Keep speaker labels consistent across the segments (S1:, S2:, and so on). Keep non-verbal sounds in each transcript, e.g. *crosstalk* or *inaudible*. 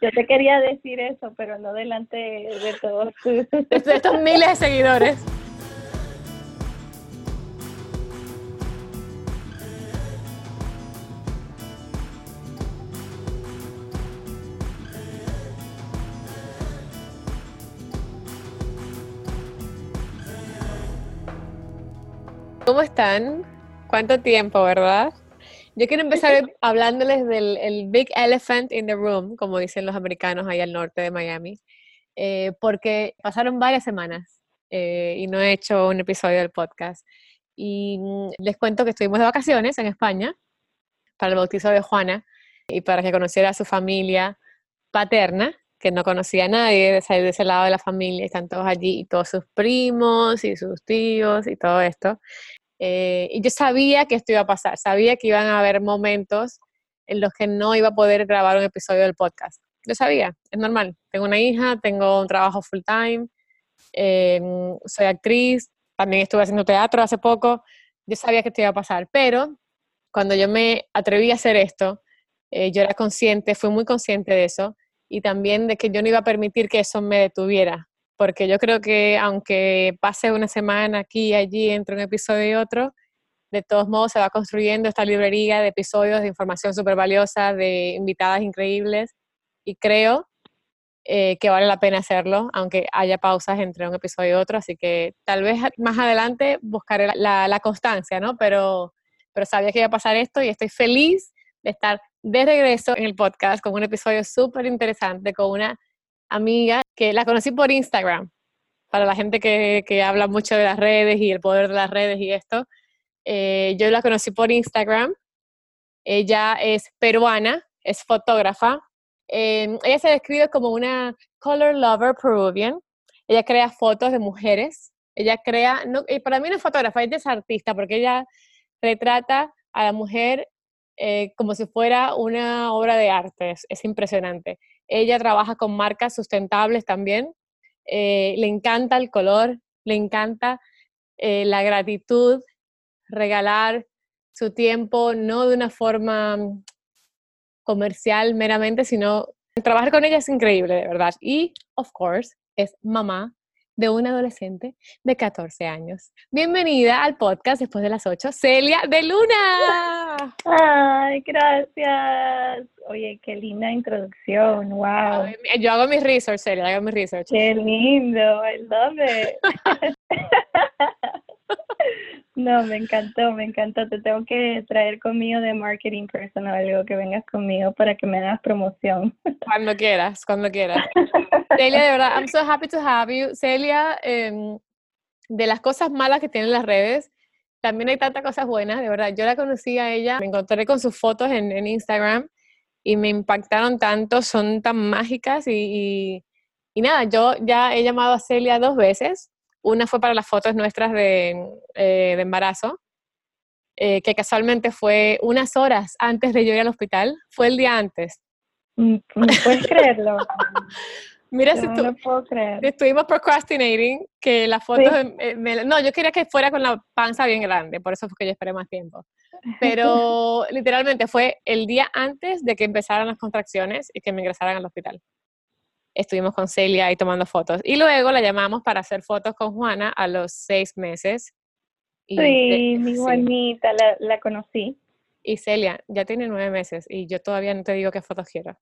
S1: Yo te quería decir eso, pero no delante de todos *laughs*
S2: de estos miles de seguidores. ¿Cómo están? ¿Cuánto tiempo, verdad? Yo quiero empezar hablándoles del el Big Elephant in the Room, como dicen los americanos ahí al norte de Miami, eh, porque pasaron varias semanas eh, y no he hecho un episodio del podcast. Y mm, les cuento que estuvimos de vacaciones en España para el bautizo de Juana y para que conociera a su familia paterna, que no conocía a nadie de salir de ese lado de la familia, están todos allí, y todos sus primos y sus tíos y todo esto. Eh, y yo sabía que esto iba a pasar, sabía que iban a haber momentos en los que no iba a poder grabar un episodio del podcast. Yo sabía, es normal. Tengo una hija, tengo un trabajo full time, em, soy actriz, también estuve haciendo teatro hace poco. Yo sabía que esto iba a pasar, pero cuando yo me atreví a hacer esto, eh, yo era consciente, fui muy consciente de eso y también de que yo no iba a permitir que eso me detuviera porque yo creo que aunque pase una semana aquí y allí entre un episodio y otro, de todos modos se va construyendo esta librería de episodios de información súper valiosa, de invitadas increíbles, y creo eh, que vale la pena hacerlo, aunque haya pausas entre un episodio y otro, así que tal vez más adelante buscaré la, la constancia, ¿no? Pero, pero sabía que iba a pasar esto y estoy feliz de estar de regreso en el podcast con un episodio súper interesante, con una amiga que la conocí por Instagram, para la gente que, que, habla mucho de las redes y el poder de las redes y esto. Eh, yo la conocí por Instagram. Ella es peruana, es fotógrafa. Eh, ella se describe como una color lover Peruvian. Ella crea fotos de mujeres. Ella crea, no, para mí no es fotógrafa, es artista porque ella retrata a la mujer eh, como si fuera una obra de arte. es impresionante. Ella trabaja con marcas sustentables también. Eh, le encanta el color, le encanta eh, la gratitud, regalar su tiempo, no de una forma mm, comercial meramente, sino trabajar con ella es increíble, de verdad. Y, of course, es mamá de un adolescente de 14 años. Bienvenida al podcast después de las 8, Celia de Luna.
S1: Ay, gracias. Oye, qué linda introducción, wow.
S2: Yo hago mis research, Celia, hago mis research.
S1: Qué lindo, I love it. No, me encantó, me encantó. Te tengo que traer conmigo de marketing personal, algo que vengas conmigo para que me hagas promoción.
S2: Cuando quieras, cuando quieras. *laughs* Celia, de verdad, I'm so happy to have you. Celia, em, de las cosas malas que tienen las redes, también hay tantas cosas buenas, de verdad. Yo la conocí a ella, me encontré con sus fotos en, en Instagram y me impactaron tanto, son tan mágicas y, y, y nada, yo ya he llamado a Celia dos veces una fue para las fotos nuestras de, eh, embarazo, eh, que casualmente fue unas horas antes de yo ir al hospital, fue el día antes.
S1: Mm, ¿No puedes creerlo? *laughs*
S2: Mira, si tú,
S1: no puedo creer.
S2: estuvimos procrastinating, que las fotos, eh, no, yo quería que fuera con la panza bien grande, por eso fue que yo esperé más tiempo. Pero *laughs* literalmente fue el día antes de que empezaran las contracciones y que me ingresaran al hospital estuvimos con Celia ahí tomando fotos. Y luego la llamamos para hacer fotos con Juana a los seis meses.
S1: sí, mi bonita, la, la, conocí.
S2: Y Celia, ya tiene nueve meses y yo todavía no te digo qué fotos quiero.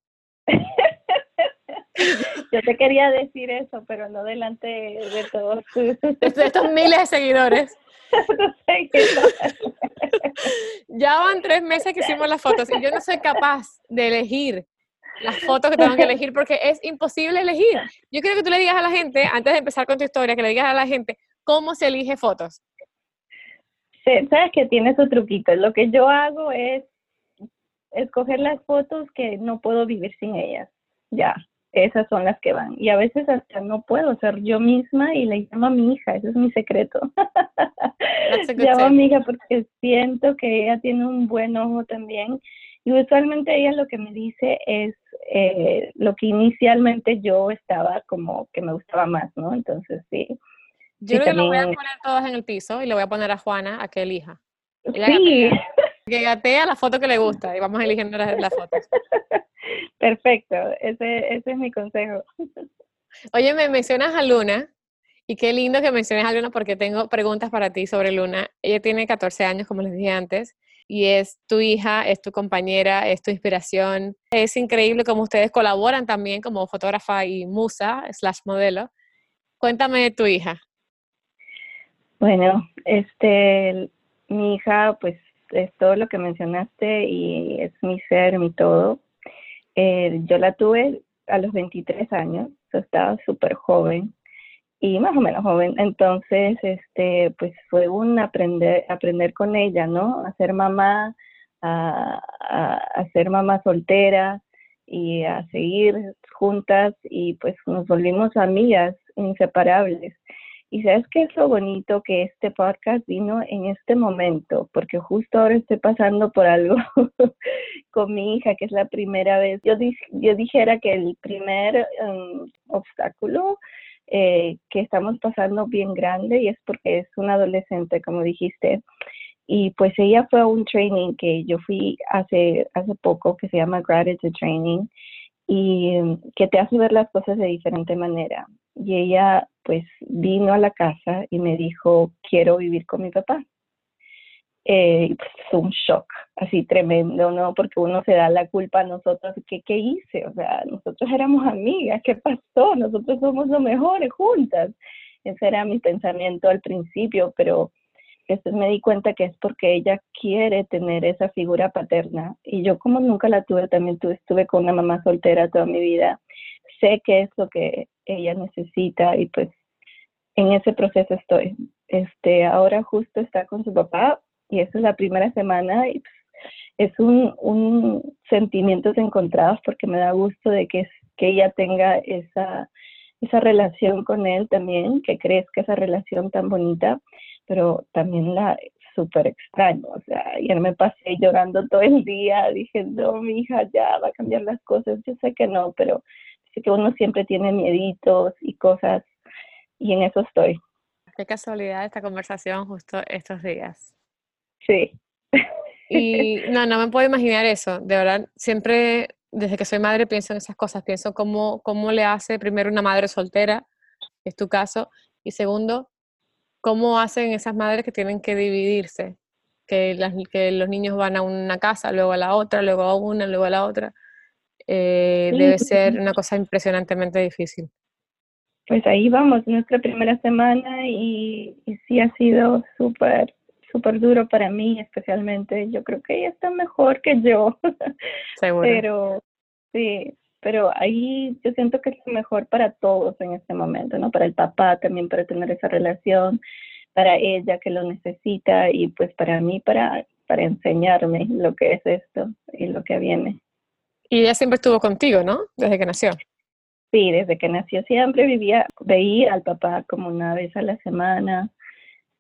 S2: *laughs*
S1: yo te quería decir eso, pero no delante de todos.
S2: De estos miles de seguidores. *laughs* ya van tres meses que hicimos las fotos y yo no soy capaz de elegir las fotos que tengo que elegir porque es imposible elegir. Yo quiero que tú le digas a la gente, antes de empezar con tu historia, que le digas a la gente cómo se elige fotos.
S1: Sí, sabes que tiene su truquito. Lo que yo hago es escoger las fotos que no puedo vivir sin ellas. Ya, esas son las que van. Y a veces hasta no puedo ser yo misma y le llamo a mi hija, ese es mi secreto. *laughs* llamo a mi hija porque siento que ella tiene un buen ojo también y usualmente ella lo que me dice es eh, lo que inicialmente yo estaba como que me gustaba más, ¿no? Entonces sí.
S2: Yo creo que lo voy a poner todas en el piso y le voy a poner a Juana a que elija.
S1: sí. *laughs*
S2: Que gatea la foto que le gusta y vamos eligiendo las, las fotos.
S1: Perfecto, ese, ese es mi consejo.
S2: Oye, me mencionas a Luna, y qué lindo que menciones a Luna porque tengo preguntas para ti sobre Luna. Ella tiene 14 años, como les dije antes, y es tu hija, es tu compañera, es tu inspiración. Es increíble cómo ustedes colaboran también como fotógrafa y musa, slash modelo. Cuéntame de tu hija.
S1: Bueno, este, mi hija, pues es todo lo que mencionaste y es mi ser, mi todo. Eh, yo la tuve a los 23 años, yo estaba súper joven y más o menos joven. Entonces, este, pues fue un aprender, aprender con ella, ¿no? A ser mamá, a, a, ser mamá soltera y a seguir juntas y pues nos volvimos amigas inseparables. Y sabes qué es lo bonito que este podcast vino en este momento, porque justo ahora estoy pasando por algo *laughs* con mi hija, que es la primera vez. Yo, yo dijera que el primer um, obstáculo eh, que estamos pasando bien grande y es porque es una adolescente, como dijiste. Y pues ella fue a un training que yo fui hace, hace poco que se llama Gratitude Training y mm, que te hace ver las cosas de diferente manera. Y ella pues vino a la casa y me dijo, quiero vivir con mi papá eh, pues, un shock así tremendo, ¿no? Porque uno se da la culpa a nosotros, ¿qué, ¿qué hice? O sea, nosotros éramos amigas, ¿qué pasó? Nosotros somos los mejores juntas. Ese era mi pensamiento al principio, pero después me di cuenta que es porque ella quiere tener esa figura paterna. Y yo como nunca la tuve, también tuve, estuve con una mamá soltera toda mi vida, sé que es lo que ella necesita y pues en ese proceso estoy. Este, ahora justo está con su papá, y esa es la primera semana y es un, un sentimientos encontrados porque me da gusto de que, que ella tenga esa, esa relación con él también, que crezca esa relación tan bonita, pero también la súper extraño, o sea, ayer me pasé llorando todo el día, dije, no, mi hija ya va a cambiar las cosas, yo sé que no, pero sé que uno siempre tiene mieditos y cosas, y en eso estoy.
S2: Qué casualidad esta conversación justo estos días.
S1: Sí.
S2: Y no, no me puedo imaginar eso. De verdad, siempre desde que soy madre pienso en esas cosas. Pienso cómo, cómo le hace primero una madre soltera, que es tu caso, y segundo, cómo hacen esas madres que tienen que dividirse, que, las, que los niños van a una casa, luego a la otra, luego a una, luego a la otra. Eh, debe ser una cosa impresionantemente difícil.
S1: Pues ahí vamos, nuestra primera semana y, y sí ha sido súper súper duro para mí, especialmente. Yo creo que ella está mejor que yo. *laughs* Seguro. Pero sí, pero ahí yo siento que es mejor para todos en este momento, ¿no? Para el papá también, para tener esa relación, para ella que lo necesita y pues para mí, para, para enseñarme lo que es esto y lo que viene.
S2: Y ella siempre estuvo contigo, ¿no? Desde que nació.
S1: Sí, desde que nació siempre vivía, veía al papá como una vez a la semana,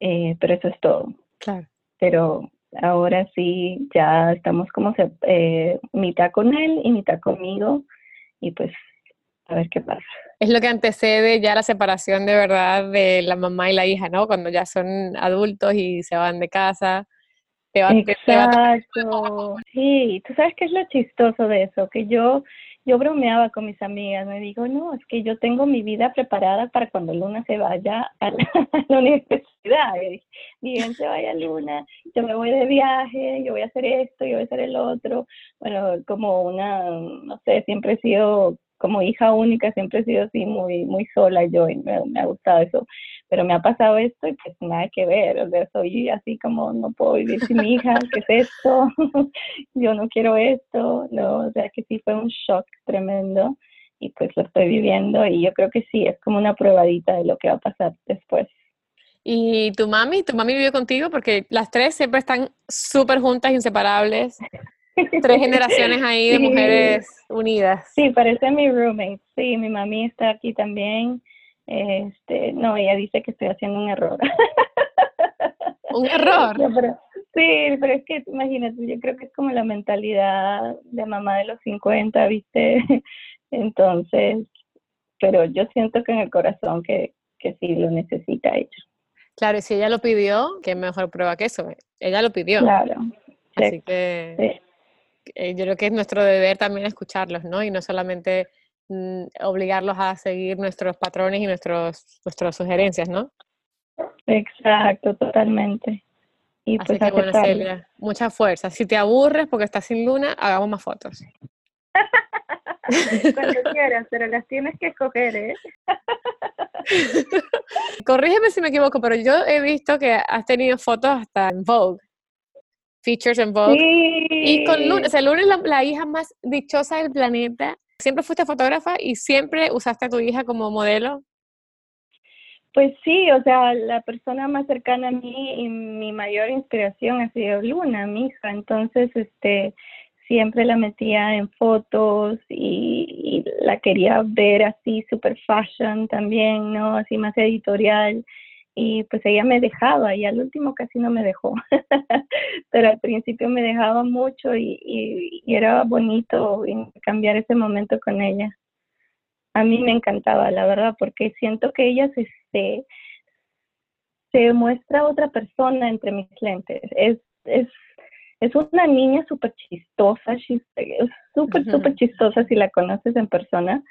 S1: eh, pero eso es todo.
S2: Claro.
S1: Pero ahora sí, ya estamos como eh, mitad con él y mitad conmigo y pues a ver qué pasa.
S2: Es lo que antecede ya la separación de verdad de la mamá y la hija, ¿no? Cuando ya son adultos y se van de casa.
S1: Exacto. sí, tú sabes qué es lo chistoso de eso, que yo yo bromeaba con mis amigas, me digo, no, es que yo tengo mi vida preparada para cuando Luna se vaya a la, universidad. Y bien se vaya Luna, yo me voy de viaje, yo voy a hacer esto, yo voy a hacer el otro. Bueno, como una, no sé, siempre he sido como hija única siempre he sido así muy muy sola yo y me, me, ha gustado eso pero me ha pasado esto y pues nada que ver o sea soy así como no puedo vivir sin mi hija qué es esto *laughs* yo no quiero esto no o sea que sí fue un shock tremendo y pues lo estoy viviendo y yo creo que sí es como una probadita de lo que va a pasar después
S2: ¿Y tu mami? ¿Tu mami vive contigo? Porque las tres siempre están súper juntas, inseparables. Tres generaciones ahí de *laughs* mujeres unidas.
S1: Sí, parece mi roommate. Sí, mi mami está aquí también. Este, no, ella dice que estoy haciendo un error.
S2: ¿Un *laughs* error?
S1: sí, pero es que imagínate, yo creo que es como la mentalidad de mamá de los 50, ¿viste? *laughs* Entonces, pero yo siento que en el corazón que, que sí lo necesita ella.
S2: Claro, y si ella lo pidió, qué mejor prueba que eso. Ella lo pidió.
S1: Claro.
S2: Así que eh, yo creo que es nuestro deber también escucharlos, ¿no? Y no solamente mm, obligarlos a seguir nuestros patrones y nuestros, nuestras sugerencias, ¿no?
S1: Exacto, totalmente.
S2: Y Así pues que bueno, Celia, mucha fuerza. Si te aburres porque estás sin luna, hagamos más fotos. *laughs*
S1: Cuando quieras, pero las tienes que escoger, ¿eh? *laughs*
S2: Corrígeme si me equivoco, pero yo he visto que has tenido fotos hasta en Vogue. Features en Vogue. Y con Luna, o sea, Luna es la, hija más dichosa del planeta. ¿Siempre fuiste fotógrafa y siempre usaste a tu hija como modelo?
S1: Pues sí, o sea, la persona más cercana a mí y mi mayor inspiración ha sido Luna, mi hija. Entonces, este, siempre la metía en fotos y, la quería ver así super fashion también, ¿no? Así más editorial. Y pues ella me dejaba y al último casi no me dejó, *laughs* pero al principio me dejaba mucho y, y, era bonito cambiar ese momento con ella. A mí me encantaba, la verdad, porque siento que ella se, se, se muestra otra persona entre mis lentes. Es, es es una niña súper chistosa, súper, súper chistosa si la conoces en persona,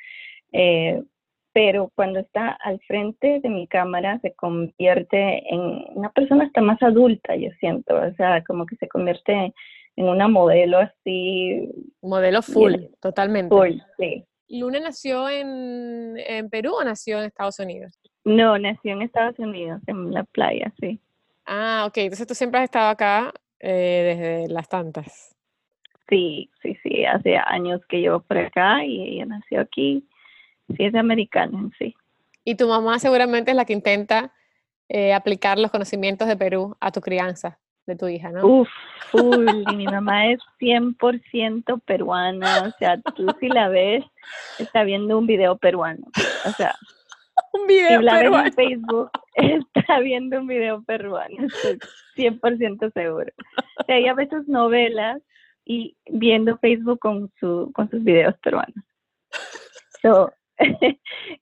S1: eh, pero cuando está al frente de mi cámara se convierte en una persona hasta más adulta, yo siento, o sea, como que se convierte en una modelo así.
S2: Modelo full, totalmente.
S1: Full, sí.
S2: ¿Luna nació en, en Perú o nació en Estados Unidos?
S1: No, nació en Estados Unidos, en la playa, sí.
S2: Ah, ok. Entonces tú siempre has estado acá eh, desde las tantas.
S1: Sí, sí, sí, hace años que llevo por acá y ella nació aquí. Sí, es americana sí.
S2: Y tu mamá seguramente es la que intenta eh, aplicar los conocimientos de Perú a tu crianza de tu hija, ¿no?
S1: Uf, y mi mamá es 100% peruana, o sea, tú si la ves, está viendo un video peruano, o sea, *laughs*
S2: un video
S1: la
S2: peruano.
S1: ves en Facebook, *laughs* está viendo un video peruano, estoy 100% seguro. O sea, ella ve sus novelas y viendo Facebook con, su, con sus videos peruanos. So, *laughs*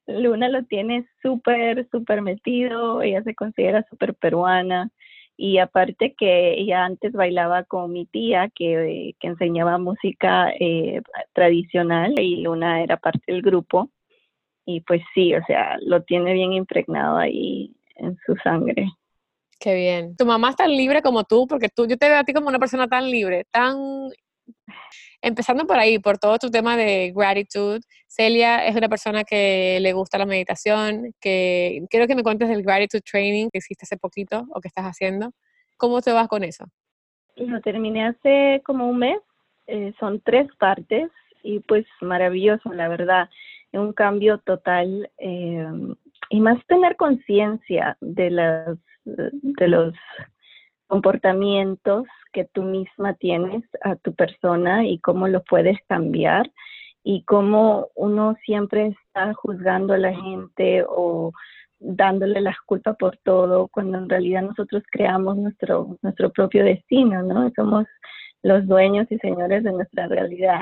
S1: Luna lo tiene súper, súper metido, ella se considera súper peruana y aparte que ella antes bailaba con mi tía que, que enseñaba música eh, tradicional y Luna era parte del grupo y pues sí, o sea, lo tiene bien impregnado ahí en su sangre.
S2: Qué bien. Tu mamá es tan libre como tú, porque tú, yo te veo a ti como una persona tan libre, tan... Empezando por ahí, por todo tu tema de gratitude, Celia es una persona que le gusta la meditación, que quiero que me cuentes del gratitude training que hiciste hace poquito o que estás haciendo. ¿Cómo te vas con eso?
S1: Lo terminé hace como un mes, eh, son tres partes y pues maravilloso, la verdad, un cambio total eh, y más tener conciencia de, las, de los comportamientos que tú misma tienes a tu persona y cómo lo puedes cambiar y cómo uno siempre está juzgando a la gente o dándole las culpas por todo, cuando en realidad nosotros creamos nuestro, nuestro propio destino, ¿no? Somos los dueños y señores de nuestra realidad.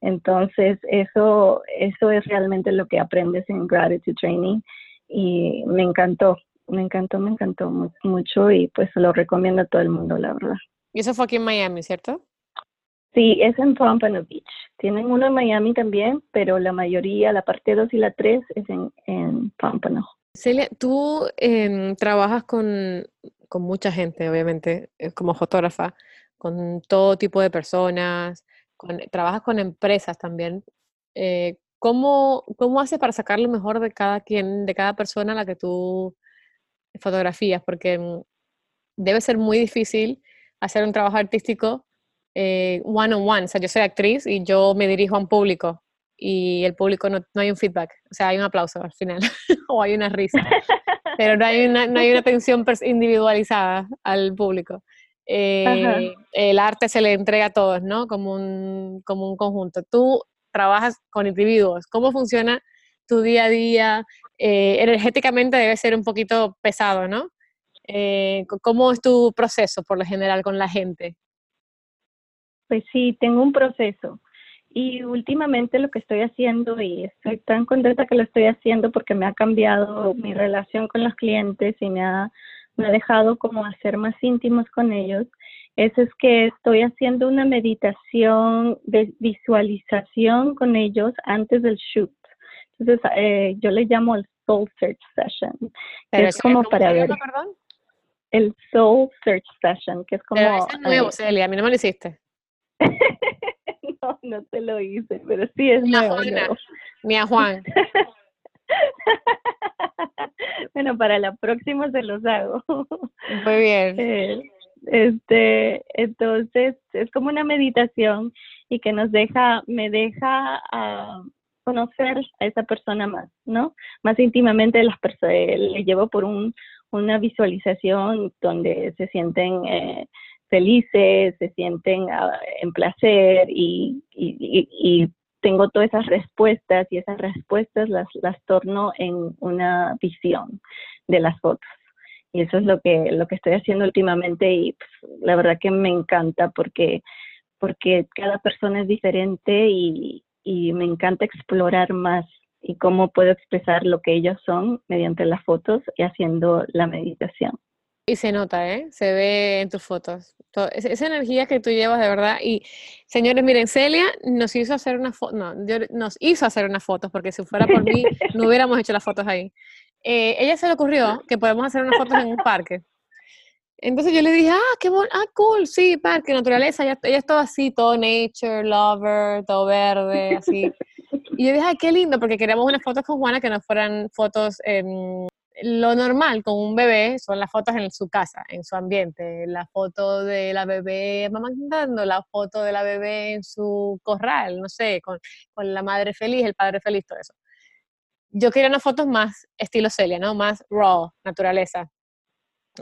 S1: Entonces, eso, eso es realmente lo que aprendes en Gratitude Training y me encantó, me encantó, me encantó mucho y pues lo recomiendo a todo el mundo, la verdad.
S2: Y eso fue aquí en Miami, ¿cierto?
S1: Sí, es en Pompano Beach. Tienen uno en Miami también, pero la mayoría, la parte 2 y la 3 es en, en Pompano.
S2: Celia, tú em, trabajas con, con mucha gente, obviamente, eh, como fotógrafa, con todo tipo de personas, con, trabajas con empresas también. Eh, ¿Cómo, cómo haces para sacar lo mejor de cada quien, de cada persona a la que tú fotografías? Porque mm, debe ser muy difícil hacer un trabajo artístico eh, one on one. O sea, yo soy actriz y yo me dirijo a un público y el público no, no hay un feedback. O sea, hay un aplauso al final *laughs* o hay una risa. *laughs* Pero no hay una, no hay una atención individualizada al público. Eh, el arte se le entrega a todos, ¿no? Como un, como un conjunto. Tú trabajas con individuos, ¿cómo funciona tu día a día? Eh, energéticamente debe ser un poquito pesado, ¿no? Eh, ¿Cómo es tu proceso por lo general con la gente?
S1: Pues sí, tengo un proceso. Y últimamente lo que estoy haciendo, y estoy tan contenta que lo estoy haciendo porque me ha cambiado mi relación con los clientes y me ha, me ha dejado como hacer más íntimos con ellos, eso es que estoy haciendo una meditación de visualización con ellos antes del shoot. Entonces, eh, yo le llamo el Soul Search Session. Que es como para ver. Perdón? El Soul Search Session, que es como.
S2: Pero es nuevo, eh, Celia, a mí no me lo hiciste. *laughs*
S1: no, no te lo hice, pero sí es nuevo,
S2: Ni a Juan. *laughs*
S1: bueno, para la próxima se los hago.
S2: Muy bien. *laughs*
S1: Eh, este, entonces es como una meditación y que nos deja, me deja a conocer a esa persona más, ¿no? Más íntimamente las personas, le llevo por un, una visualización donde se sienten eh, felices, se sienten ah, en placer y, y, y, tengo todas esas respuestas y esas respuestas las, las torno en una visión de las fotos. Y eso es lo que, lo que estoy haciendo últimamente y pues, la verdad que me encanta porque, porque cada persona es diferente y, y me encanta explorar más y cómo puedo expresar lo que ellos son mediante las fotos y haciendo la meditación.
S2: Y se nota, ¿eh? Se ve en tus fotos. esa energía que tú llevas de verdad. Y señores, miren, Celia nos hizo hacer una foto, no, nos hizo hacer unas fotos, porque si fuera por mí, *laughs* no hubiéramos hecho las fotos ahí. Eh, ella se le ocurrió que podemos hacer unas fotos en un parque. Entonces yo le dije, ah, qué bueno, ah, cool, sí, parque, naturaleza. Ella, ella es así, todo nature, lover, todo verde, así. Y yo dije, ay, qué lindo, porque queríamos unas fotos con Juana que no fueran fotos en lo normal con un bebé son las fotos en su casa, en su ambiente, la foto de la bebé amamantando, la foto de la bebé en su corral, no sé, con, con la madre feliz, el padre feliz, todo eso. Yo quería unas fotos más estilo Celia, ¿no? Más raw, naturaleza,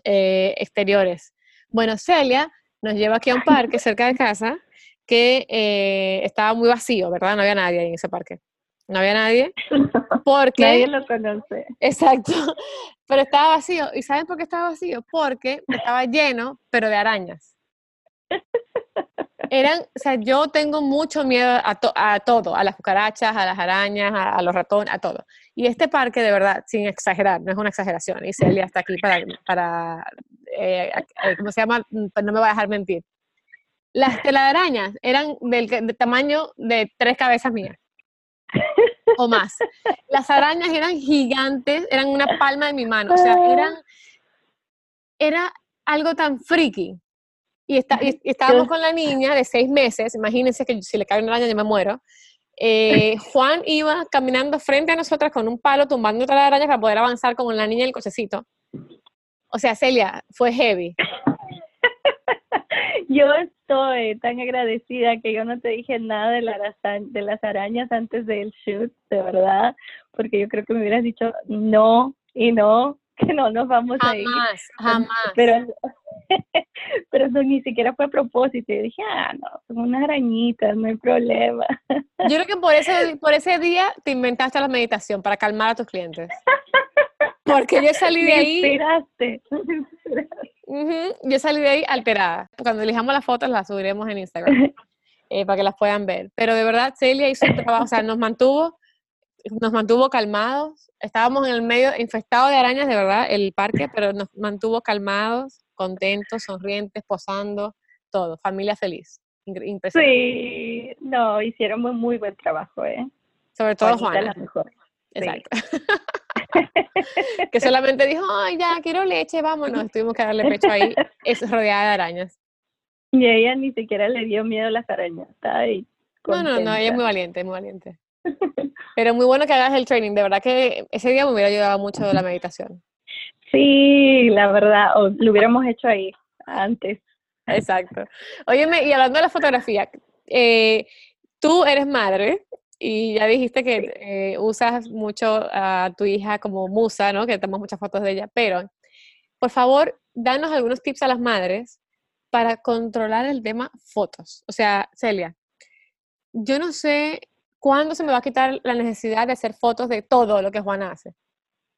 S2: eh, exteriores. Bueno, Celia nos lleva aquí a un parque cerca de casa que eh, estaba muy vacío, ¿verdad? No había nadie en ese parque no había nadie. *laughs* Porque,
S1: nadie lo conoce.
S2: Exacto, pero estaba vacío. ¿Y saben por qué estaba vacío? Porque estaba lleno, pero de arañas. Eran, o sea, yo tengo mucho miedo a, a todo, a las cucarachas, a las arañas, a, los ratones, a todo. Y este parque, de verdad, sin exagerar, no es una exageración, y Celia está aquí para, para eh, eh, ¿cómo se llama? Pues no me va a dejar mentir. Las telarañas eran del, del tamaño de tres cabezas mías o más. Las arañas eran gigantes, eran una palma de mi mano, o sea, eran, era algo tan friki. Y, está, estábamos con la niña de seis meses, imagínense que si le cae una araña yo me muero. Eh, *laughs* Juan iba caminando frente a nosotras con un palo tumbando otra araña para poder avanzar con la niña en el cochecito. O sea, Celia, fue heavy. *laughs*
S1: yo estoy tan agradecida que yo no te dije nada de, de las arañas antes del shoot, de verdad, porque yo creo que me hubieras dicho no y no, que no nos vamos
S2: a
S1: ir.
S2: Jamás, jamás.
S1: Pero, *laughs* pero eso ni siquiera fue a propósito. Y dije, ah, no, son unas arañitas, no hay problema.
S2: Yo creo que por ese, *laughs* por ese día te inventaste la meditación para calmar a tus clientes. Porque yo salí de ahí.
S1: Inspiraste.
S2: yo salí de ahí alterada. Cuando elijamos las fotos las subiremos en Instagram *laughs* eh, para que las puedan ver. Pero de verdad, Celia hizo un trabajo, o sea, nos mantuvo, nos mantuvo calmados. Estábamos en el medio, infestado de arañas, de verdad, el parque, pero nos mantuvo calmados, contentos, sonrientes, posando, todo. Familia feliz. Impresionante.
S1: Sí, no, hicieron muy, muy buen trabajo, ¿eh?
S2: Sobre todo Juana. Exacto. *laughs* que solamente dijo, ay, ya, quiero leche, vámonos. Tuvimos que darle pecho ahí, es rodeada de arañas.
S1: Y ella ni siquiera le dio miedo a las arañas, está ahí.
S2: No, no, no, ella es muy valiente, muy valiente. Pero muy bueno que hagas el training, de verdad que ese día me hubiera ayudado mucho la meditación.
S1: Sí, la verdad, o lo hubiéramos hecho ahí antes.
S2: Exacto. Óyeme, y hablando de la fotografía, eh, tú eres madre, y ya dijiste que eh, usas mucho a tu hija como musa, ¿no? Que tomas muchas fotos de ella, pero por favor, danos algunos tips a las madres para controlar el tema fotos. O sea, Celia, yo no sé cuándo se me va a quitar la necesidad de hacer fotos de todo lo que Juana hace.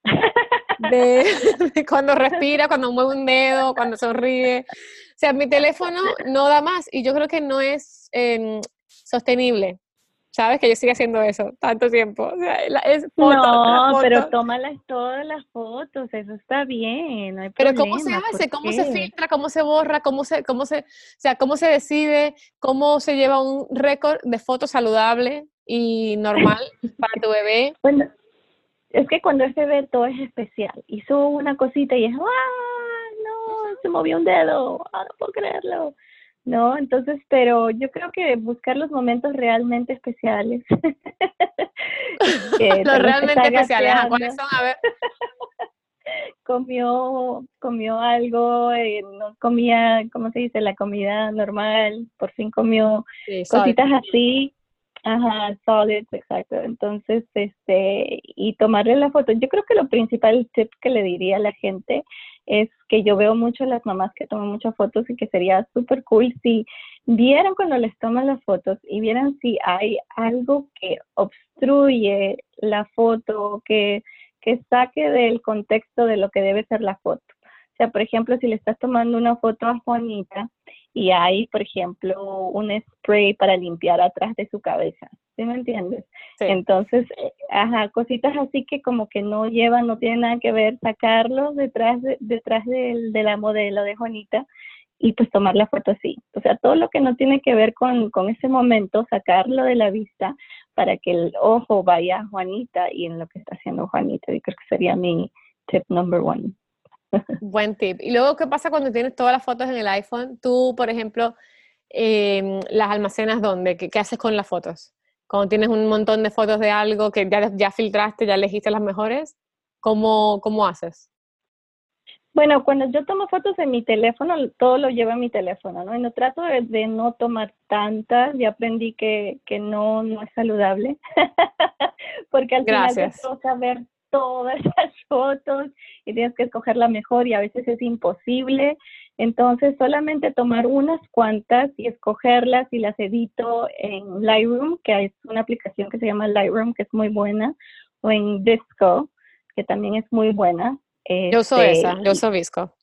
S2: *laughs* *laughs* De, cuando respira, cuando mueve un dedo, cuando sonríe. O sea, mi teléfono no da más y yo creo que no es em, sostenible Sabes que yo sigo haciendo eso tanto tiempo. O sea, es
S1: foto, no, pero tómalas todas las fotos, eso está bien. No hay
S2: pero ¿cómo se hace? ¿Cómo se filtra? ¿Cómo se borra? ¿Cómo se, cómo se, o sea, cómo se decide? ¿Cómo se lleva un récord de fotos saludable y normal para tu bebé?
S1: Bueno, es que cuando es bebé todo es especial. Hizo una cosita y es, ¡ah! No, se movió un dedo, ah, no puedo creerlo. ¿no? Entonces, pero yo creo que buscar los momentos realmente especiales. *laughs*
S2: los realmente especiales, ¿cuáles son? A ver. *laughs*
S1: comió, comió algo, eh, no comía, ¿cómo se dice? La comida normal, por fin comió cositas así. Ajá, solid, exacto. Entonces, este, y tomarle la foto. Yo creo que lo principal tip que le diría a la gente es que yo veo mucho a las mamás que toman muchas fotos y que sería súper cool si vieran cuando les toman las fotos y vieran si hay algo que obstruye la foto, que, que saque del contexto de lo que debe ser la foto. O sea, por ejemplo, si le estás tomando una foto a Juanita y hay, por ejemplo, un spray para limpiar atrás de su cabeza, ¿sí me entiendes? Entonces, eh, ajá, cositas así que como que no llevan, no tienen nada que ver, sacarlos detrás de, detrás de, de la modelo de Juanita y pues tomar la foto así. O sea, todo lo que no tiene que ver con, con ese momento, sacarlo de la vista para que el ojo vaya a Juanita y en lo que está haciendo Juanita. Yo creo que sería mi tip number one.
S2: Buen tip. Y luego, ¿qué pasa cuando tienes todas las fotos en el iPhone? Tú, por ejemplo, em, las almacenas dónde? ¿Qué, ¿Qué, haces con las fotos? Cuando tienes un montón de fotos de algo que ya, ya filtraste, ya elegiste las mejores, ¿cómo, cómo haces?
S1: Bueno, cuando yo tomo fotos en mi teléfono, todo lo llevo en mi teléfono, ¿no? Y no trato de, no tomar tantas, ya aprendí que, que no, no es saludable, *laughs* porque al final ver todas *laughs* esas fotos y tienes que escoger la mejor y a veces es imposible. Entonces, solamente tomar unas cuantas y escogerlas y las edito en Lightroom, que es una aplicación que se llama Lightroom, que es muy buena, o en Disco, que también es muy buena.
S2: yo uso este, esa, yo uso Visco.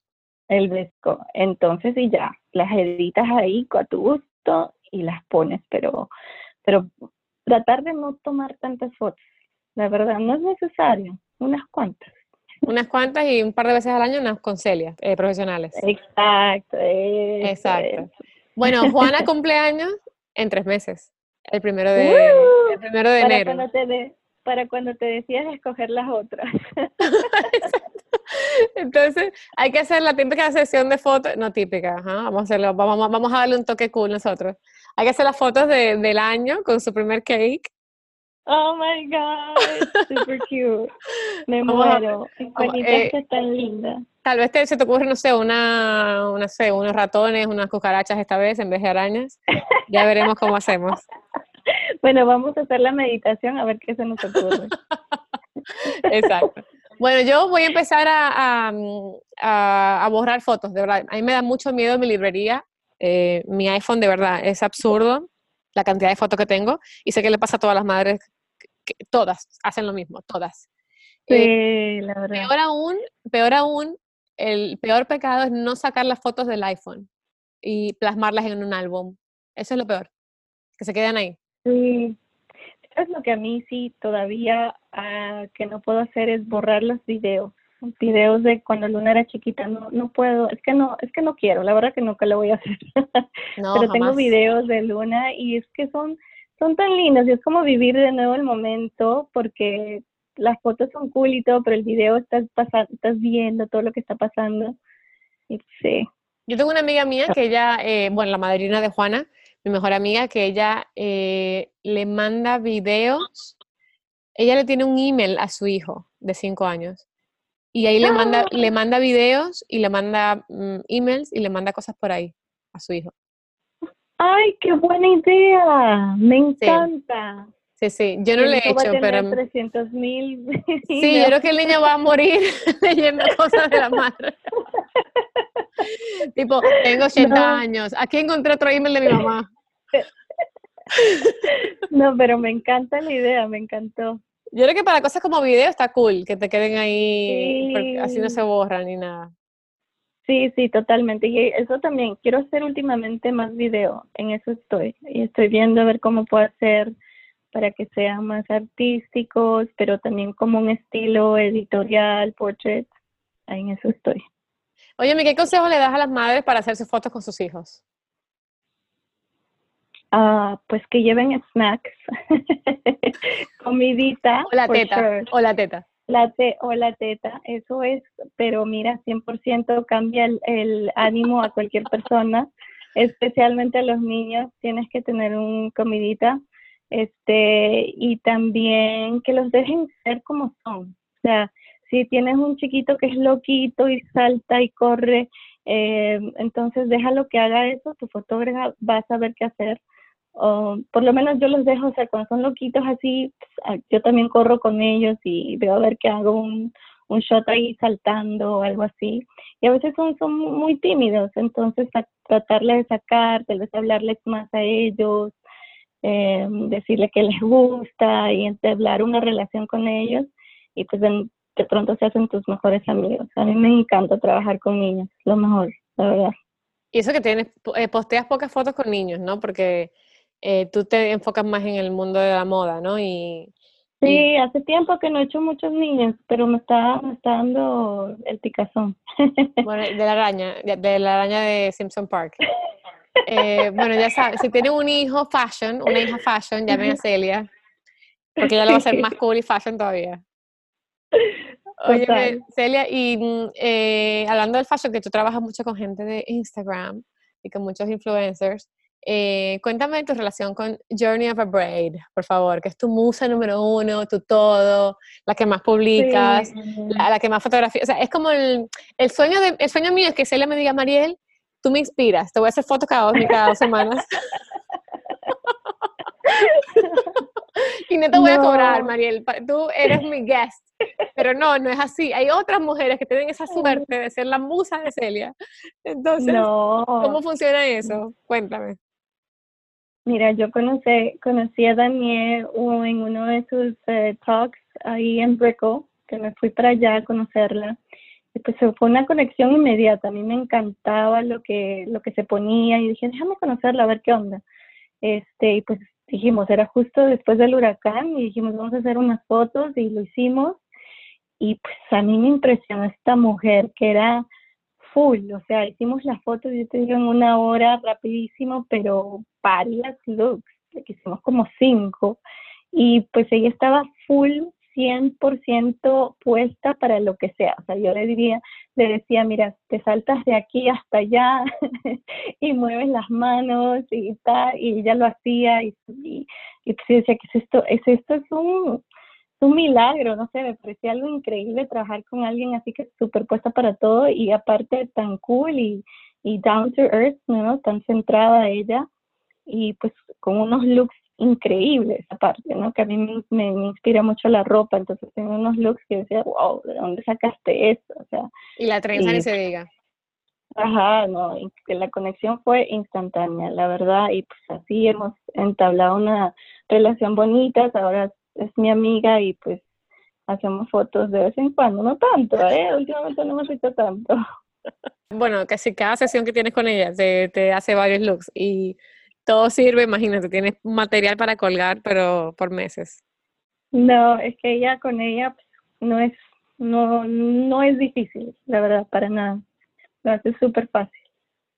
S1: El Visco. Entonces, y ya, las editas ahí a tu gusto y las pones, pero, pero tratar de no tomar tantas fotos la verdad, no es necesario, unas cuantas.
S2: Unas cuantas y un par de veces al año unas con eh, profesionales.
S1: Exacto.
S2: Exacto. Bueno, Juana *laughs* cumpleaños en tres meses, el primero de, el primero de
S1: para
S2: enero.
S1: Cuando te para cuando te decías escoger las otras. *laughs*
S2: Entonces, hay que hacer la típica sesión de fotos, no típica, vamos a hacerlo, vamos, vamos a darle un toque cool nosotros. Hay que hacer las fotos de, del año con su primer cake
S1: Oh my God, super cute. *laughs* Me muero. Eh, es tan linda.
S2: Tal vez te, se te ocurre, no sé, una, una sé, unos ratones, unas cucarachas esta vez en vez de arañas. Ya veremos cómo hacemos. *laughs*
S1: Bueno, vamos a hacer la meditación a ver qué se nos ocurre. *laughs*
S2: Exacto. Bueno, yo voy a empezar a, a, a, borrar fotos, de verdad. A mí me da mucho miedo mi librería. Eh, mi iPhone, de verdad, es absurdo la cantidad de fotos que tengo. Y sé que le pasa a todas las madres todas hacen lo mismo, todas.
S1: Eh, la verdad.
S2: Peor aún, peor aún, el peor pecado es no sacar las fotos del iPhone y plasmarlas en un álbum. Eso es lo peor, que se queden ahí.
S1: Sí, es lo que a mí sí todavía ah, que no puedo hacer es borrar los videos videos de cuando Luna era chiquita, no, no puedo, es que no, es que no quiero, la verdad que nunca lo voy a hacer. *laughs* Pero tengo videos de Luna y es que son son tan lindos y es como vivir de nuevo el momento porque las fotos son cool y todo, pero el video estás pasando, estás viendo todo lo que está pasando. Y sí.
S2: Yo tengo una amiga mía que ella, eh, bueno, la madrina de Juana, mi mejor amiga, que ella eh, le manda videos, ella le tiene un email a su hijo de cinco años y ahí le manda, ¡Ah! le manda videos y le manda mm, emails y le manda cosas por ahí a su hijo.
S1: ¡Ay, qué buena idea! Me encanta.
S2: Sí, sí, yo no le he hecho, pero...
S1: 300 mil.
S2: Sí, yo creo que el niño va a morir *laughs* leyendo cosas de la madre. *laughs* tipo, tengo 80 años, aquí encontré otro email de mi mamá. *laughs*
S1: no, pero me encanta la idea, me encantó.
S2: Yo creo que para cosas como video está cool, que te queden ahí, así no se borran ni nada.
S1: Sí, sí, totalmente. Y eso también, quiero hacer últimamente más video, en eso estoy. Y estoy viendo a ver cómo puedo hacer para que sean más artísticos, pero también como un estilo editorial, portrait. Ahí en eso estoy.
S2: Oye, ¿qué consejo le das a las madres para hacerse fotos con sus hijos?
S1: Ah, pues que lleven snacks, *laughs* comidita.
S2: O la teta, o la teta.
S1: La te o la teta, eso es, pero mira, 100% cambia el, el ánimo a cualquier persona, especialmente a los niños, tienes que tener un comidita, este, y también que los dejen ser como son, o sea, si tienes un chiquito que es loquito y salta y corre, eh, entonces déjalo que haga eso, tu fotógrafa va a saber qué hacer, o por lo menos yo los dejo, o sea, cuando son loquitos así, pues, ah, yo también corro con ellos y veo a ver que hago un, un shot ahí saltando o algo así. Y a veces son, son muy tímidos, entonces tratarles de sacar, tal vez hablarles más a ellos, eh, decirle que les gusta y entablar una relación con ellos y pues de, pronto se hacen tus mejores amigos. A mí me encanta trabajar con niños, lo mejor, la verdad.
S2: Y eso que tienes, eh, posteas pocas fotos con niños, ¿no? Porque eh, tú te enfocas más en el mundo de la moda, ¿no? Y,
S1: Sí, hace tiempo que no he hecho muchos niños, pero me está, me está dando el picazón. *laughs*
S2: Bueno, de la araña, de la araña de Simpson Park. Eh, bueno, ya sabes, si tienen un hijo fashion, una hija fashion, llamen a Celia, porque ella lo va a hacer *laughs* más cool y fashion todavía. Oye, Celia, y mm, eh, hablando del fashion, que tú trabajas mucho con gente de Instagram y con muchos influencers, eh, cuéntame tu relación con Journey of a Braid, por favor, que es tu musa número uno, tu todo, la que más publicas, la, que más fotografías. O sea, es como el, el, sueño de, el sueño mío es que Celia me diga, Mariel, tú me inspiras, te voy a hacer fotos cada dos, cada dos semanas. *laughs* y no te voy a cobrar, Mariel, tú eres mi guest. Pero no, no es así. Hay otras mujeres que tienen esa suerte de ser la musa de Celia. Entonces, ¿cómo funciona eso? Cuéntame.
S1: Mira, yo conocí, conocí a Daniel en uno de sus eh, talks ahí en Brickell, que me fui para allá a conocerla. Y pues fue una conexión inmediata. A mí me encantaba lo que, lo que se ponía y dije, déjame conocerla, a ver qué onda. Este, y pues dijimos, era justo después del huracán y dijimos, vamos a hacer unas fotos y lo hicimos. Y pues a mí me impresionó esta mujer que era full, o sea, hicimos las fotos, yo te digo, en una hora rapidísimo, pero varias looks, que hicimos como cinco, y pues ella estaba full 100% puesta para lo que sea. O sea, yo le diría, le decía, mira, te saltas de aquí hasta allá *laughs* y mueves las manos y tal, y ella lo hacía y, y, y pues decía, ¿qué es esto? Es, esto es un, un milagro, no sé, me parecía algo increíble trabajar con alguien así que súper puesta para todo y aparte tan cool y, y down to earth, ¿no? Tan centrada ella y pues con unos looks increíbles aparte, ¿no? Que a mí me, inspira mucho la ropa, entonces tengo unos looks que decía, wow, ¿de dónde sacaste esto? O sea,
S2: y la trenza ni se diga.
S1: Ajá, no, la conexión fue instantánea, la verdad, y pues así hemos entablado una relación bonita, ahora es mi amiga y pues hacemos fotos de vez en cuando, no tanto, ¿eh? Últimamente no hemos visto tanto. *laughs*
S2: Bueno, casi cada sesión que tienes con ella te, te hace varios looks y todo sirve, imagínate, tienes material para colgar, pero por meses.
S1: No, es que ella con ella pues, no es no no es difícil, la verdad, para nada. Lo hace súper fácil.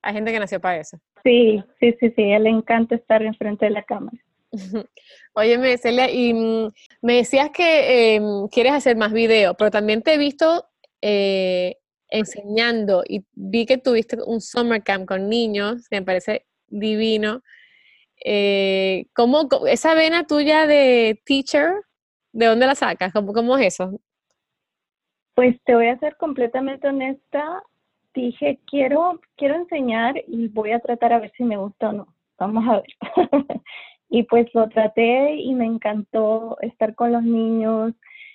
S2: Hay gente que nació para eso.
S1: Sí, sí, sí, sí, a ella le encanta estar enfrente de la cámara. *laughs*
S2: Oye, Celia, y mm, me decías que em, quieres hacer más videos, pero también te he visto eh, enseñando y vi que tuviste un summer camp con niños, que me parece divino. Eh, ¿cómo, esa vena tuya de teacher, de dónde la sacas? ¿Cómo, ¿Cómo es eso?
S1: Pues te voy a ser completamente honesta. Dije, quiero, quiero enseñar y voy a tratar a ver si me gusta o no. Vamos a ver. *laughs* y pues lo traté y me encantó estar con los niños,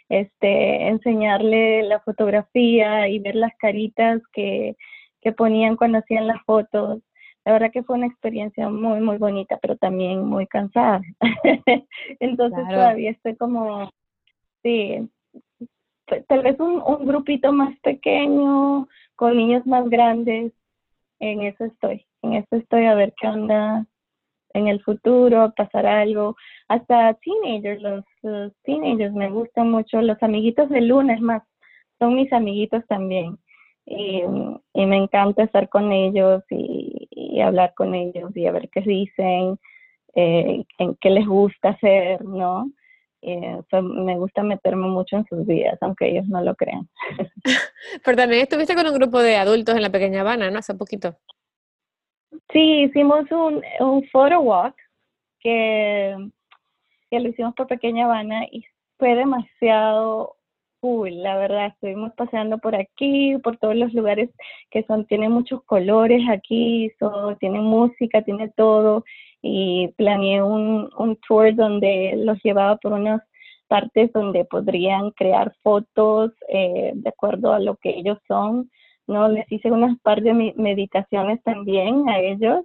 S1: este, enseñarle la fotografía y ver las caritas que, que ponían cuando hacían las fotos. La verdad que fue una experiencia muy, muy bonita, pero también muy cansada. *laughs* Entonces todavía estoy como, sí, tal vez un, un grupito más pequeño, con niños más grandes, en eso estoy, en eso estoy a ver qué onda en el futuro pasará algo. Hasta teenagers, los, teenagers me gustan mucho, los amiguitos de lunes más, son mis amiguitos también. Y, me encanta estar con ellos y, hablar con ellos y a ver qué dicen, eh, en qué les gusta hacer, ¿no? Eh, me gusta meterme mucho en sus vidas, aunque ellos no lo crean. *laughs*
S2: Pero también estuviste con un grupo de adultos en la Pequeña Habana, ¿no? Hace poquito.
S1: Sí, hicimos un, un photo walk que, que lo hicimos por Pequeña Habana y fue demasiado cool, la verdad. Estuvimos paseando por aquí, por todos los lugares que son, tienen muchos colores aquí, so, tiene música, tiene todo y planeé un, un tour donde los llevaba por unas partes donde podrían crear fotos eh, de acuerdo a lo que ellos son, ¿no? Les hice unas par de meditaciones también a ellos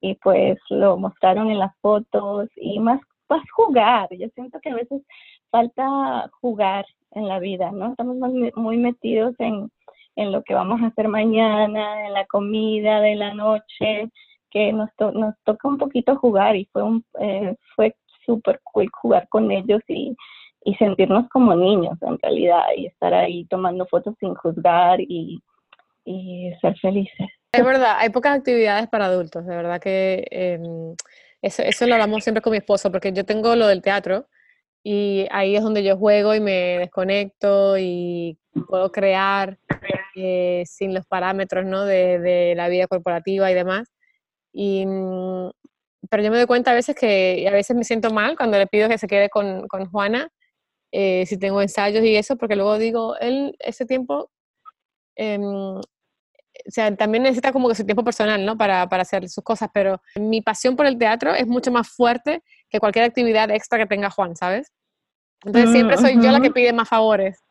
S1: y pues lo mostraron en las fotos y más, más jugar. Yo siento que a veces falta jugar en la vida, ¿no? Estamos muy metidos en, en lo que vamos a hacer mañana, en la comida de la noche, que nos, nos toca un poquito jugar y fue, un, eh, fue súper cool jugar con ellos y, y sentirnos como niños en realidad y estar ahí tomando fotos sin juzgar y, y ser felices.
S2: Es verdad, hay pocas actividades para adultos, de verdad que em, eso, eso lo hablamos siempre con mi esposo, porque yo tengo lo del teatro y ahí es donde yo juego y me desconecto y puedo crear eh, sin los parámetros ¿no? de, de, la vida corporativa y demás. Y, mm, pero yo me doy cuenta a veces que a veces me siento mal cuando le pido que se quede con, con Juana, eh, si tengo ensayos y eso, porque luego digo, él ese tiempo, em, o sea, también necesita como que su tiempo personal, ¿no? Para, para hacer sus cosas, pero mi pasión por el teatro es mucho más fuerte que cualquier actividad extra que tenga Juan, ¿sabes? Entonces siempre soy yo la que pide más favores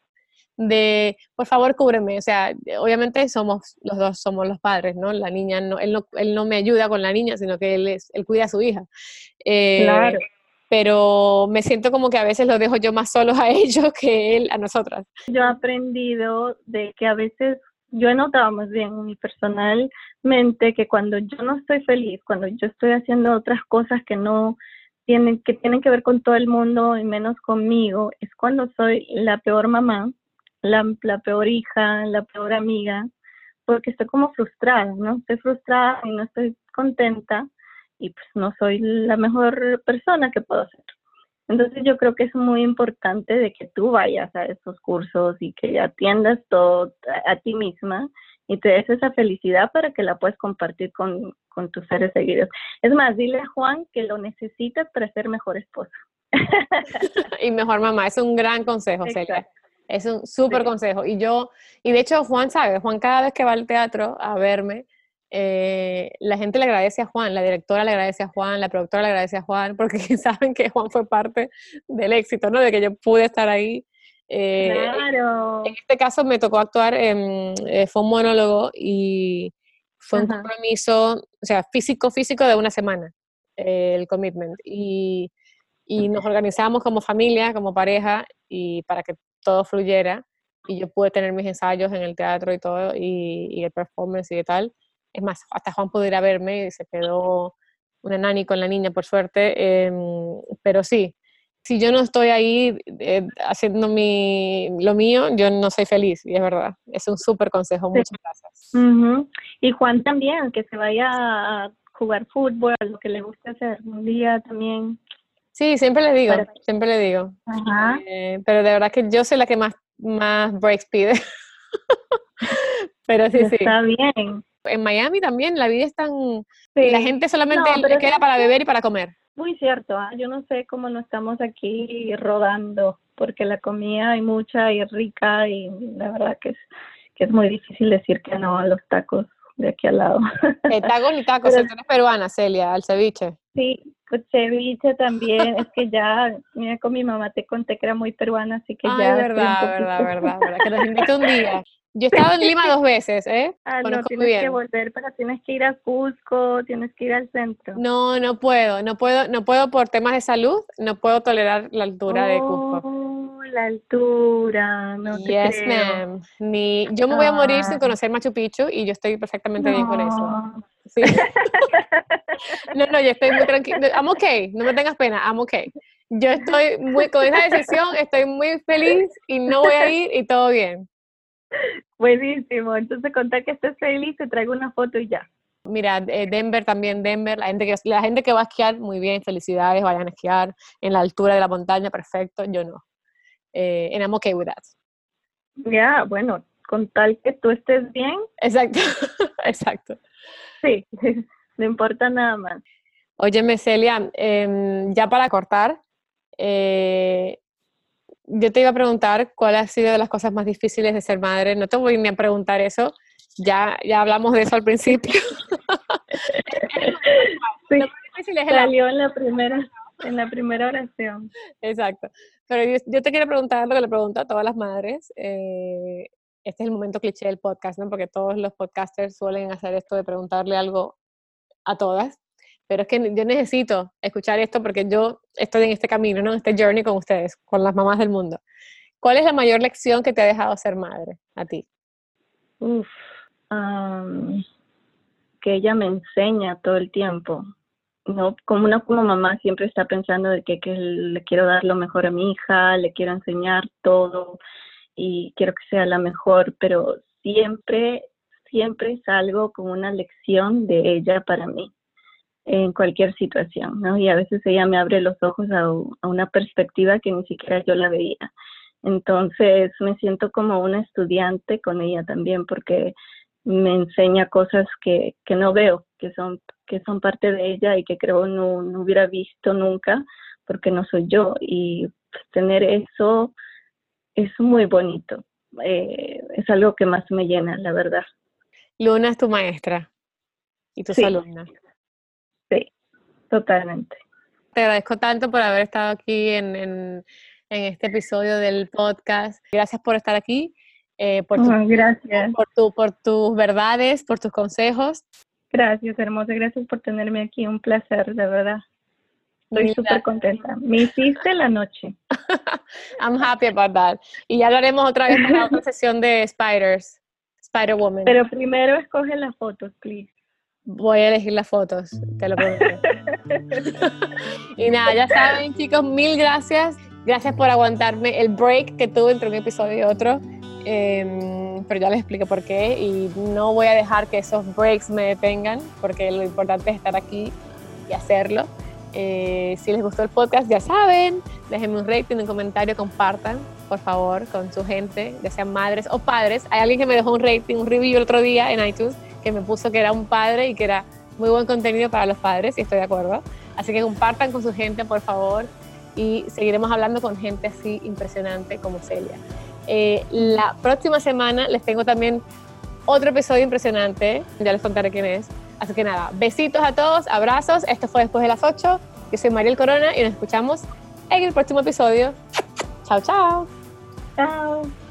S2: de, por favor, cúbreme. O sea, obviamente somos, los dos somos los padres, ¿no? La niña, no, él, no, él no me ayuda con la niña, sino que él, es, él cuida a su hija.
S1: Eh, claro.
S2: Pero me siento como que a veces lo dejo yo más solos a *laughs* ellos que él a nosotras.
S1: Yo he aprendido de que a veces, yo he notado más bien personalmente que cuando yo no estoy feliz, cuando yo estoy haciendo otras cosas que no tienen que tienen que ver con todo el mundo y menos conmigo, es cuando soy la peor mamá la, la peor hija, la peor amiga, porque estoy como frustrada, ¿no? Estoy frustrada y no estoy contenta y pues no soy la mejor persona que puedo ser. Entonces yo creo que es muy importante de que tú vayas a esos cursos y que atiendas todo a, ti misma y te des esa felicidad para que la puedas compartir con, con tus seres seguidos. Es más, dile a Juan que lo necesitas para ser mejor esposa. *laughs*
S2: y mejor mamá, es un gran consejo, Celia. Es un súper consejo. Y yo, y de hecho Juan sabe, Juan cada vez que va al teatro a verme, eh, la gente le agradece a Juan, la directora le agradece a Juan, la productora le agradece a Juan, porque *laughs* saben que Juan fue parte del éxito, ¿no? De que yo pude estar ahí.
S1: Eh, claro.
S2: En este caso me tocó actuar, en, eh, fue un monólogo y fue un compromiso, o sea, físico, físico de una semana, el commitment. Y, y nos organizamos como familia, como pareja, y para que todo fluyera y yo pude tener mis ensayos en el teatro y todo, y, el performance y tal. Es más, hasta Juan pudo ir a verme y se quedó una nani con la niña, por suerte. Em, pero sí, si yo no estoy ahí eh, haciendo mi, lo mío, yo no soy feliz, y es verdad. Es un súper consejo. Muchas gracias.
S1: Y Juan también, que se vaya a jugar fútbol, lo que le guste hacer. Un día también
S2: Sí, siempre le digo, siempre le digo. Eh, pero de verdad que yo soy la que más, más breaks pide. *laughs* pero sí, sí.
S1: Está bien.
S2: En Miami también la vida es tan... La gente solamente queda para beber y para comer.
S1: Muy cierto, ¿ah? yo no sé cómo no estamos aquí rodando, porque la comida hay mucha y rica y la verdad que es, que es muy difícil decir que no a los tacos de aquí al lado.
S2: Eh, tacos ni tacos, *laughs* tú eres peruana, Celia, al ceviche.
S1: Sí, pues ceviche también, es que ya, mira, con mi mamá te conté que era muy peruana, así que ya.
S2: verdad, verdad, verdad, verdad, que nos invite un día. *laughs* Yo he estado en Lima dos veces, ¿eh?
S1: Ah, no, tienes que volver, pero tienes que ir a Cusco, tienes que ir al centro.
S2: No, no puedo, no puedo, no puedo por temas de salud, no puedo tolerar la altura de Cusco.
S1: La altura, no
S2: Yes, ma'am. Ni, yo me voy a morir sin conocer Machu Picchu y yo estoy perfectamente bien con eso. Sí. *laughs* no, no, yo estoy muy tranquila. I'm okay, no me tengas pena, I'm okay. Yo estoy muy, con esa decisión, estoy muy feliz y no voy a ir y todo bien.
S1: Buenísimo, entonces contar que estés feliz, te traigo una foto y ya.
S2: Mira, eh, Denver también, Denver, la gente, que, la gente que va a esquiar, muy bien, felicidades, vayan a esquiar en la altura de la montaña, perfecto, yo no. Eh, and I'm okay with that.
S1: Ya, bueno, con tal que tú estés bien.
S2: Exacto, *laughs* exacto.
S1: Sí, *laughs* no importa nada más.
S2: Óyeme, Celia, em, ya para cortar, eh, yo te iba a preguntar cuál ha sido de las cosas más difíciles de ser madre. No te voy ni a preguntar eso, ya, ya hablamos de eso al principio. *laughs*
S1: sí, salió en la primera en la primera oración.
S2: Exacto. Pero yo, te quiero preguntar lo que le pregunto a todas las madres. Eh, este es el momento cliché del podcast, ¿no? Porque todos los podcasters suelen hacer esto de preguntarle algo a todas. Pero es que yo necesito escuchar esto porque yo estoy en este camino, ¿no? En este journey con ustedes, con las mamás del mundo. ¿Cuál es la mayor lección que te ha dejado ser madre a ti?
S1: Uf, que ella me enseña todo el tiempo. No, como una como mamá siempre está pensando de que, le quiero dar lo mejor a mi hija, le quiero enseñar todo y quiero que sea la mejor, pero siempre, siempre salgo con una lección de ella para mí en cualquier situación, ¿no? Y a veces ella me abre los ojos a, a una perspectiva que ni siquiera yo la veía. Entonces me siento como una estudiante con ella también porque me enseña cosas que, que no veo, que son, que son parte de ella y que creo no, no hubiera visto nunca porque no soy yo. Y pues, tener eso es muy bonito. Eh, es algo que más me llena, la verdad.
S2: Luna es tu maestra y tus alumnas.
S1: Sí, totalmente.
S2: Te agradezco tanto por haber estado aquí en, en, en este episodio del podcast. Gracias por estar aquí eh, por,
S1: gracias.
S2: Por, tu, por tus verdades, por tus consejos.
S1: Gracias, hermosa. Gracias por tenerme aquí. Un placer, de verdad. Estoy súper contenta. Me hiciste la noche. *laughs*
S2: I'm happy about that. Y ya lo haremos otra vez para otra *laughs* sesión de Spiders, Spider Woman.
S1: Pero primero escoge las fotos, please.
S2: Voy a elegir las fotos, te lo prometo. *laughs* y nada, ya saben, chicos, mil gracias. Gracias por aguantarme el break que tuve entre un episodio y otro. Em, pero ya les explico por qué y no voy a dejar que esos breaks me detengan porque lo importante es estar aquí y hacerlo. Eh, si les gustó el podcast, ya saben, déjenme un rating, un comentario, compartan, por favor, con su gente, ya sean madres o padres. Hay alguien que me dejó un rating, un review el otro día en iTunes que me puso que era un padre y que era muy buen contenido para los padres y estoy de acuerdo. Así que compartan con su gente, por favor, y seguiremos hablando con gente así impresionante como Celia. Eh, la próxima semana les tengo también otro episodio impresionante, ya les contaré quién es. Así que nada, besitos a todos, abrazos. Esto fue después de las 8. Yo soy Mariel Corona y nos escuchamos en el próximo episodio. Chao, chao.
S1: Chao.